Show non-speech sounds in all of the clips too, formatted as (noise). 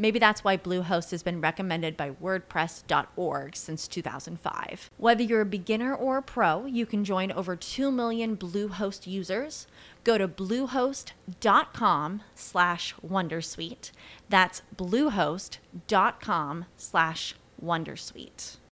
Maybe that's why Bluehost has been recommended by WordPress.org since 2005. Whether you're a beginner or a pro, you can join over 2 million Bluehost users. Go to bluehost.com slash wondersuite. That's bluehost.com slash wondersuite.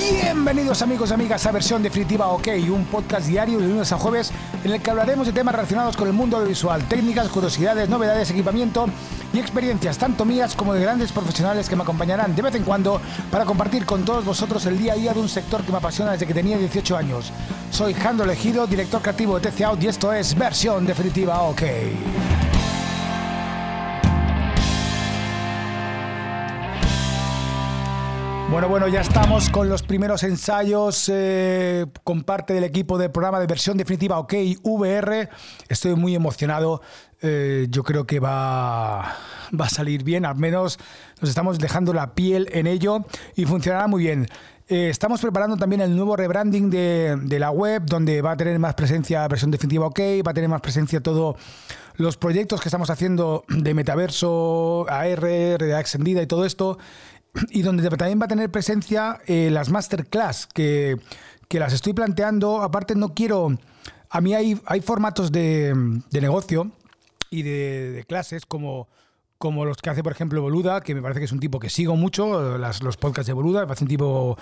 Bienvenidos amigos y amigas a Versión Definitiva OK, un podcast diario de lunes a jueves en el que hablaremos de temas relacionados con el mundo audiovisual, técnicas, curiosidades, novedades, equipamiento y experiencias, tanto mías como de grandes profesionales que me acompañarán de vez en cuando para compartir con todos vosotros el día a día de un sector que me apasiona desde que tenía 18 años. Soy Jando Elegido, director creativo de TC Out y esto es Versión Definitiva OK. Bueno, bueno, ya estamos con los primeros ensayos eh, con parte del equipo del programa de versión definitiva OK VR. Estoy muy emocionado. Eh, yo creo que va, va a salir bien, al menos nos estamos dejando la piel en ello y funcionará muy bien. Eh, estamos preparando también el nuevo rebranding de, la web, donde va a tener más presencia versión definitiva OK, va a tener más presencia todos los proyectos que estamos haciendo de metaverso, AR, realidad extendida y todo esto (clears throat) y donde también va a tener presencia eh, las masterclass, que, que, las estoy planteando. Aparte, no quiero. A mí hay, hay formatos de, de negocio y de, de, clases como, como los que hace, por ejemplo, Boluda, que me parece que es un tipo que sigo mucho, las, los podcasts de Boluda, me parece un tipo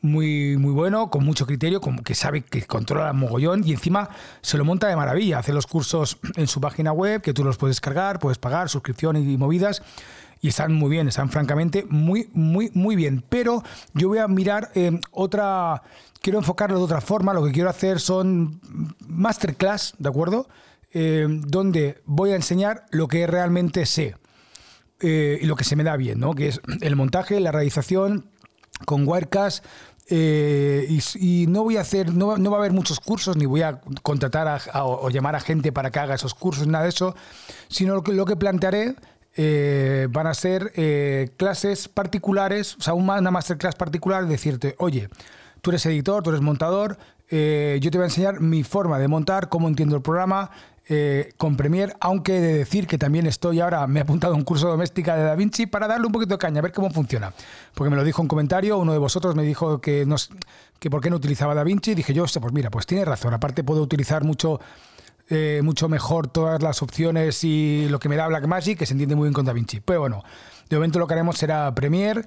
muy, muy bueno, con mucho criterio, como que sabe que controla el mogollón y encima se lo monta de maravilla. Hace los cursos en su página web, que tú los puedes cargar, puedes pagar, suscripción y movidas y están muy bien, están francamente muy, muy, muy bien. Pero yo voy a mirar eh, otra, quiero enfocarlo de otra forma, lo que quiero hacer son masterclass, ¿de acuerdo? Eh, donde voy a enseñar lo que realmente sé eh, y lo que se me da bien, ¿no? Que es el montaje, la realización con Wirecast, eh, y, y, no voy a hacer, no, no, va a haber muchos cursos, ni voy a contratar a, a, o llamar a gente para que haga esos cursos, nada de eso, sino lo que, lo que plantearé eh, van a ser eh, clases particulares, o sea, una masterclass particular, decirte, oye, tú eres editor, tú eres montador, eh, yo te voy a enseñar mi forma de montar, cómo entiendo el programa, con Premiere, aunque de decir que también estoy ahora, me he apuntado a un curso doméstica de DaVinci para darle un poquito de caña, a ver cómo funciona. Porque me lo dijo un comentario, uno de vosotros me dijo que, no, que por qué no utilizaba DaVinci, dije yo, pues mira, pues tiene razón, aparte puedo utilizar mucho eh, mucho mejor todas las opciones y lo que me da Blackmagic, que se entiende muy bien con DaVinci. Pero bueno, de momento lo que haremos será Premiere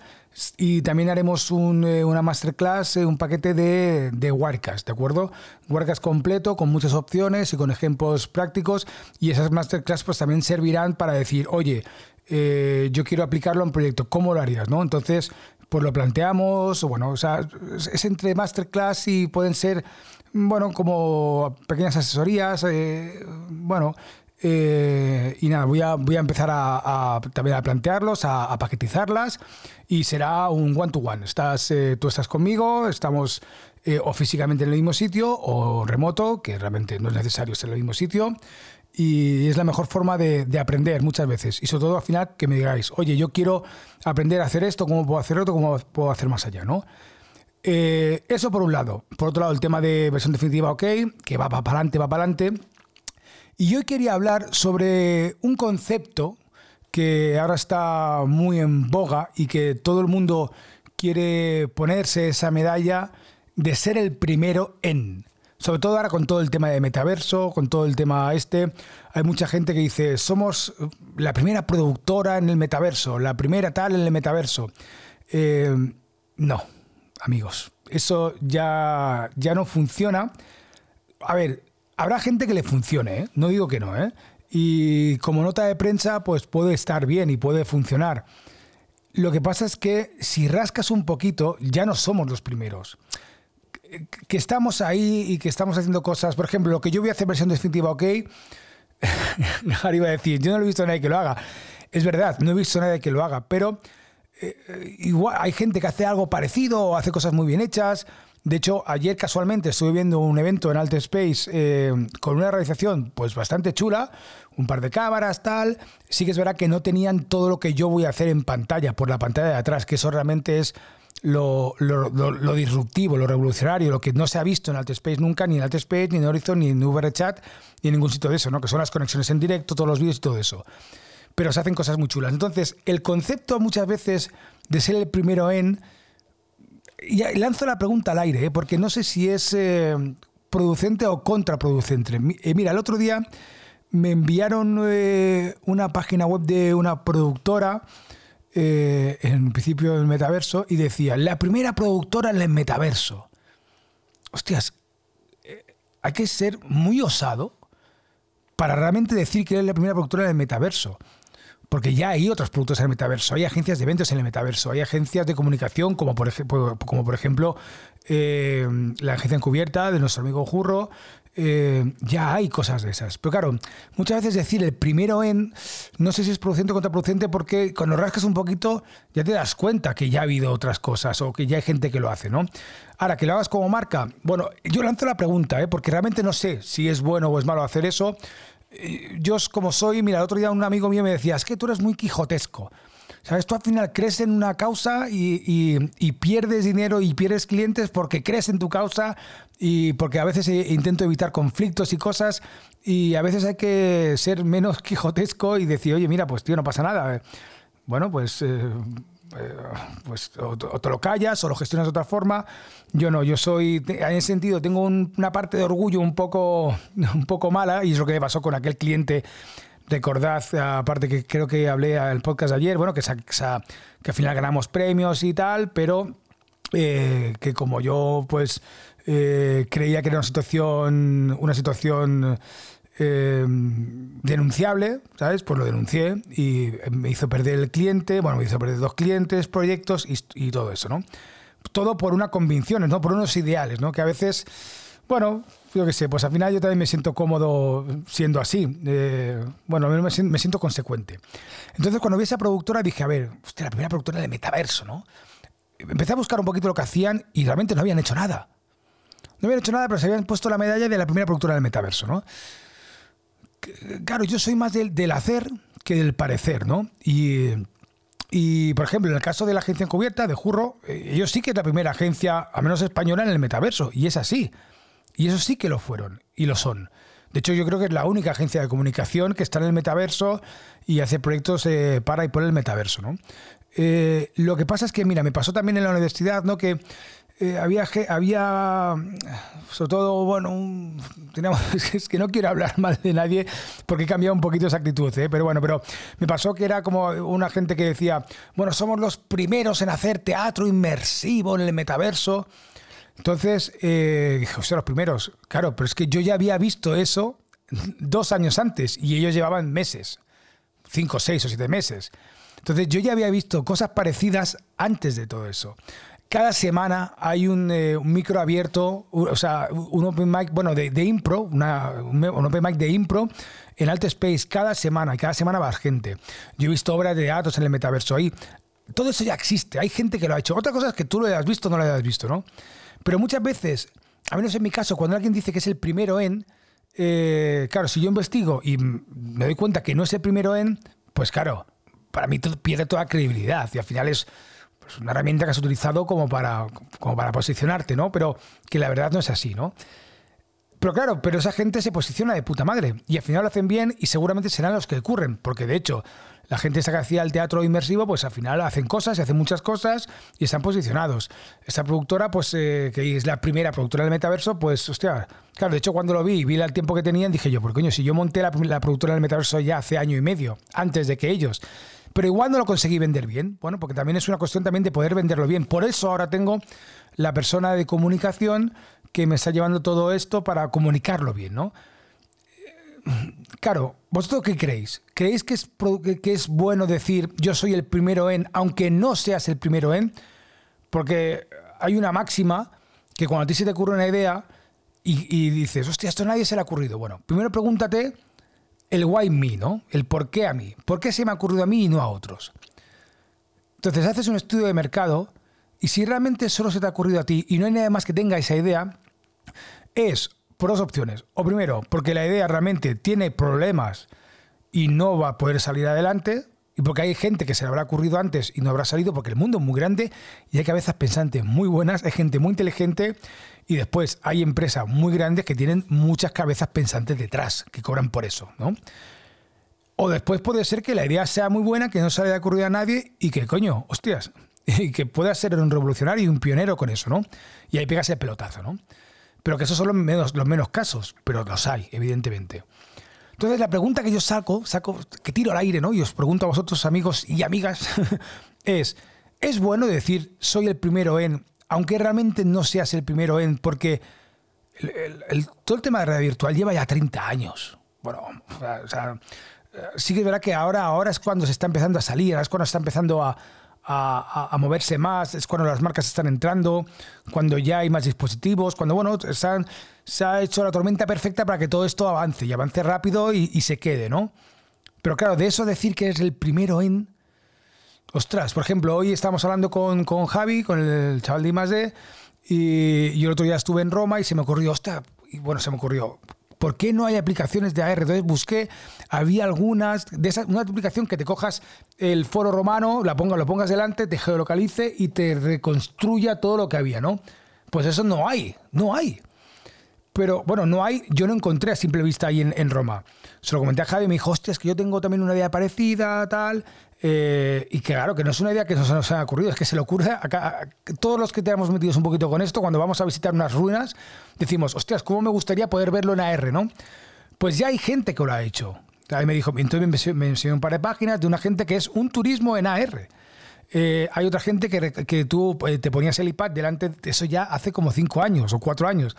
y también haremos un, eh, una masterclass, eh, un paquete de, de Wirecast, ¿de acuerdo? Wirecast completo, con muchas opciones y con ejemplos prácticos. Y esas masterclass pues también servirán para decir, oye, yo quiero aplicarlo a un proyecto, ¿cómo lo harías? ¿no? Entonces, pues lo planteamos, bueno, o sea, es entre masterclass y pueden ser bueno, como pequeñas asesorías, eh, bueno, eh, y nada, voy a, voy a empezar a, también a plantearlos, a, paquetizarlas y será un one-to-one. Estás, eh, tú estás conmigo, estamos eh, o físicamente en el mismo sitio o remoto, que realmente no es necesario estar en el mismo sitio. Y es la mejor forma de, de, aprender muchas veces. Y sobre todo al final que me digáis, oye, yo quiero aprender a hacer esto, ¿cómo puedo hacer otro? ¿Cómo puedo hacer más allá? ¿no? Eh, eso por un lado. Por otro lado, el tema de versión definitiva OK, que va para adelante, va para adelante. Y hoy quería hablar sobre un concepto que ahora está muy en boga y que todo el mundo quiere ponerse esa medalla de ser el primero en. Sobre todo ahora con todo el tema de metaverso, con todo el tema este, hay mucha gente que dice, somos la primera productora en el metaverso, la primera tal en el metaverso. Eh, no, amigos, eso ya, ya no funciona. A ver, habrá gente que le funcione, ¿eh? no digo que no, ¿eh? y como nota de prensa, pues puede estar bien y puede funcionar. Lo que pasa es que si rascas un poquito, ya no somos los primeros que estamos ahí y que estamos haciendo cosas, por ejemplo, lo que yo voy a hacer versión definitiva, ok, (laughs) Harry iba a decir, yo no he visto a nadie que lo haga. Es verdad, no he visto a nadie que lo haga, pero eh, igual hay gente que hace algo parecido o hace cosas muy bien hechas. De hecho, ayer casualmente estuve viendo un evento en Alt Space eh, con una realización pues bastante chula, un par de cámaras, tal. Sí que es verdad que no tenían todo lo que yo voy a hacer en pantalla, por la pantalla de atrás, que eso realmente es lo, disruptivo, lo revolucionario, lo que no se ha visto en Space nunca, ni en Space, ni en Horizon, ni en VRChat, ni en ningún sitio de eso, ¿no? que son las conexiones en directo, todos los vídeos y todo eso. Pero se hacen cosas muy chulas. Entonces, el concepto muchas veces de ser el primero en... Y lanzo la pregunta al aire, ¿eh? porque no sé si es eh, producente o contraproducente. Eh, mira, el otro día me enviaron una página web de una productora en principio del metaverso y decía, la primera productora en el metaverso. Hostias, hay que ser muy osado para realmente decir que es la primera productora en el metaverso. Porque ya hay otros productos en el metaverso, hay agencias de eventos en el metaverso, hay agencias de comunicación como por, ejemplo, como por ejemplo eh, la agencia encubierta de nuestro amigo Jurro, eh, ya hay cosas de esas. Pero claro, muchas veces decir el primero en, no sé si es producente o contraproducente, porque cuando rascas un poquito ya te das cuenta que ya ha habido otras cosas o que ya hay gente que lo hace, ¿no? Ahora, que lo hagas como marca, bueno, yo lanzo la pregunta, ¿eh? porque realmente no sé si es bueno o es malo hacer eso. Eh, yo como soy, mira, el otro día un amigo mío me decía, es que tú eres muy quijotesco. ¿Sabes? Tú al final crees en una causa y, pierdes dinero y pierdes clientes porque crees en tu causa y porque a veces intento evitar conflictos y cosas y a veces hay que ser menos (laughs) quijotesco y decir, oye, mira, pues tío, no pasa nada. Bueno, pues... Eh, eh, pues o, te lo callas o lo gestionas de otra forma. Yo no, yo soy, en ese sentido, tengo una parte de orgullo un poco, (laughs) un poco mala y es lo que me pasó con aquel cliente Recordad, aparte que creo que hablé el podcast ayer, bueno, que, que al final ganamos premios y tal, pero eh, que como yo pues eh, creía que era una situación, una situación eh, denunciable, ¿sabes? Pues lo denuncié y me hizo perder el cliente, bueno, me hizo perder dos clientes, proyectos y, todo eso, ¿no? Todo por unas convicciones, ¿no? Por unos ideales, ¿no? Que a veces, bueno, yo qué sé, pues al final yo también me siento cómodo siendo así. Eh, bueno, me, me siento consecuente. Entonces, cuando vi esa productora, dije, a ver, usted, la primera productora de metaverso, ¿no? Empecé a buscar un poquito lo que hacían y realmente no habían hecho nada. No habían hecho nada, pero se habían puesto la medalla de la primera productora del metaverso, ¿no? Claro, yo soy más del, hacer que del parecer, ¿no? Y, y, por ejemplo, en el caso de la agencia encubierta, de Jurro, eh, ellos sí que es la primera agencia, al menos española, en el metaverso, y es así. Y eso sí que lo fueron y lo son. De hecho, yo creo que es la única agencia de comunicación que está en el metaverso y hace proyectos eh, para y por el metaverso. ¿no? Eh, lo que pasa es que, mira, me pasó también en la universidad ¿no? que eh, había, había, sobre todo, bueno, (laughs) es que no quiero hablar mal de nadie porque he cambiado un poquito esa actitud, pero bueno, pero me pasó que era como una gente que decía, bueno, somos los primeros en hacer teatro inmersivo en el metaverso. Entonces, eh, dije, sea, los primeros, claro, pero es que yo ya había visto eso dos años antes y ellos llevaban meses, cinco, seis o siete meses. Entonces yo ya había visto cosas parecidas antes de todo eso. Cada semana hay un, eh, micro abierto, o sea, un open mic, bueno, de, impro, una, un, open mic de impro en Alt Space cada semana, y cada semana va gente. Yo he visto obras de datos en el metaverso ahí. Todo eso ya existe, hay gente que lo ha hecho. Otra cosa es que tú lo hayas visto o no lo hayas visto, ¿no? Pero muchas veces, a menos en mi caso, cuando alguien dice que es el primero en, eh, claro, si yo investigo y me doy cuenta que no es el primero en, pues claro, para mí pierde toda credibilidad y al final es, una herramienta que has utilizado como para, como para posicionarte, ¿no? Pero que la verdad no es así, ¿no? Pero claro, pero esa gente se posiciona de puta madre y al final lo hacen bien y seguramente serán los que ocurren, porque de hecho la gente esa que hacía el teatro inmersivo, pues al final hacen cosas y hacen muchas cosas y están posicionados. Esta productora, pues eh, que es la primera productora del metaverso, pues hostia, claro, de hecho cuando lo vi y vi el tiempo que tenían, dije yo, por coño, si yo monté la, la productora del metaverso ya hace año y medio, antes de que ellos pero igual no lo conseguí vender bien. Bueno, porque también es una cuestión también de poder venderlo bien. Por eso ahora tengo la persona de comunicación que me está llevando todo esto para comunicarlo bien, ¿no? Claro, ¿vosotros qué creéis? ¿Creéis que es, que es bueno decir yo soy el primero en, aunque no seas el primero en? Porque hay una máxima que cuando a ti se te ocurre una idea y, y dices, hostia, esto a nadie se le ha ocurrido. Bueno, primero pregúntate el why me, ¿no? El por qué a mí. ¿Por qué se me ha ocurrido a mí y no a otros? Entonces haces un estudio de mercado y si realmente solo se te ha ocurrido a ti y no hay nadie más que tenga esa idea, es por dos opciones. O primero, porque la idea realmente tiene problemas y no va a poder salir adelante, y porque hay gente que se le habrá ocurrido antes y no habrá salido, porque el mundo es muy grande y hay cabezas pensantes muy buenas, hay gente muy inteligente y después hay empresas muy grandes que tienen muchas cabezas pensantes detrás, que cobran por eso, ¿no? O después puede ser que la idea sea muy buena, que no se le haya ocurrido a nadie y que, coño, hostias, (laughs) y que pueda ser un revolucionario y un pionero con eso, ¿no? Y ahí pegas el pelotazo, ¿no? Pero que esos son los menos, los menos casos, pero los hay, evidentemente. Entonces la pregunta que yo saco, saco, que tiro al aire, ¿no? Y os pregunto a vosotros, amigos y amigas, (laughs) es, ¿es bueno decir soy el primero en, aunque realmente no seas el primero en, porque todo el tema de realidad virtual lleva ya 30 años. Bueno, o sea, sí que es verdad que ahora, ahora es cuando se está empezando a salir, ahora es cuando se está empezando a, a, moverse más, es cuando las marcas están entrando, cuando ya hay más dispositivos, cuando bueno, se, ha hecho la tormenta perfecta para que todo esto avance y avance rápido y, se quede, ¿no? Pero claro, de eso decir que es el primero en... Ostras, por ejemplo, hoy estamos hablando con, con Javi, con el chaval de I+.D., y, y el otro día estuve en Roma y se me ocurrió, ostras, y bueno, se me ocurrió, ¿por qué no hay aplicaciones de AR? Entonces busqué, había algunas, de esas, una aplicación que te cojas el foro romano, la pongas, lo pongas delante, te geolocalice y te reconstruya todo lo que había, ¿no? Pues eso no hay, no hay. Pero bueno, no hay, yo no encontré a simple vista ahí en, Roma. Se lo comenté a Javi y me dijo, hostia, es que yo tengo también una idea parecida, tal. Eh, y claro, que no es una idea que nos, nos haya ocurrido, es que se le ocurre a, todos los que tenemos metidos un poquito con esto, cuando vamos a visitar unas ruinas, decimos, hostias, ¿cómo me gustaría poder verlo en AR, no? Pues ya hay gente que lo ha hecho. Ahí me dijo, entonces me enseñó un par de páginas de una gente que es un turismo en AR. Eh, hay otra gente que, que tú eh, te ponías el iPad delante, de eso ya hace como cinco años o cuatro años.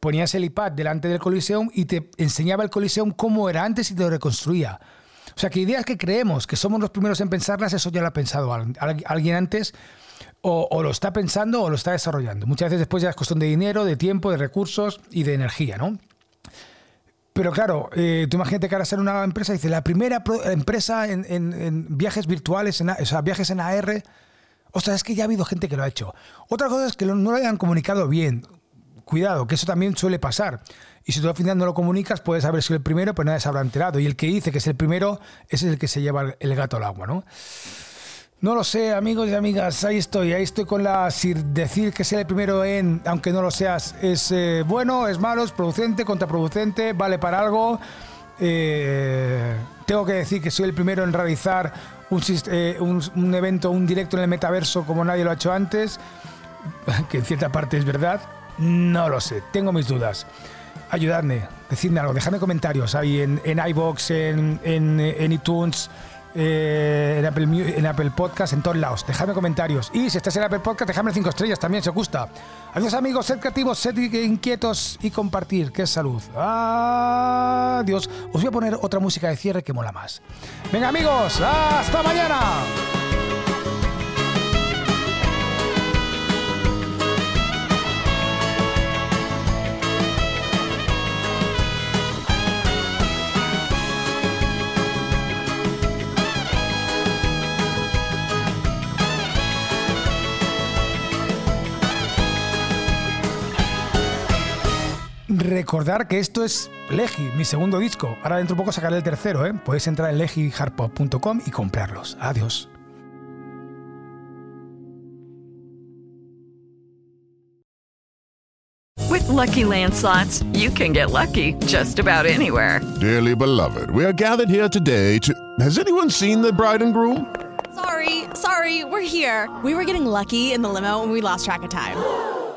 Ponías el iPad delante del Coliseum y te enseñaba el Coliseum cómo era antes y te lo reconstruía. O sea, que ideas que creemos que somos los primeros en pensarlas, eso ya lo ha pensado alguien antes, o, lo está pensando o lo está desarrollando. Muchas veces después ya es cuestión de dinero, de tiempo, de recursos y de energía, ¿no? Pero claro, eh, tú imagínate que ahora ser una empresa, dice, la primera empresa en, viajes virtuales, en, o sea, viajes en AR, o sea, es que ya ha habido gente que lo ha hecho. Otra cosa es que no lo hayan comunicado bien. Cuidado, que eso también suele pasar. Y si tú al final no lo comunicas, puedes haber sido el primero, pero nadie se habrá enterado. Y el que dice que es el primero, ese es el que se lleva el gato al agua, ¿no? No lo sé, amigos y amigas, ahí estoy, ahí estoy con la... Si decir que ser el primero en, aunque no lo seas, es eh, bueno, es malo, es producente, contraproducente, vale para algo. Eh, tengo que decir que soy el primero en realizar un, eh, un, un evento, un directo en el metaverso como nadie lo ha hecho antes, (laughs) que en cierta parte es verdad. No lo sé, tengo mis dudas. Ayudadme, decidme algo, dejadme comentarios ahí en, en iBox, en, en, iTunes, eh, en, Apple, en Apple Podcast, en todos lados. Dejadme comentarios. Y si estás en Apple Podcast, dejadme 5 estrellas también, si os gusta. Adiós amigos, sed creativos, sed inquietos y compartir, que es salud. Adiós. Os voy a poner otra música de cierre que mola más. Venga amigos, hasta mañana. Recordar que esto es Legi, mi segundo disco. Ahora dentro de poco sacaré el tercero, ¿eh? Podéis entrar en legihardpop.com y comprarlos. Adiós. With lucky landslots, you can get lucky just about anywhere. Dearly beloved, we are gathered here today to. Has anyone seen the bride and groom? Sorry, sorry, we're here. We were getting lucky in the limo and we lost track of time.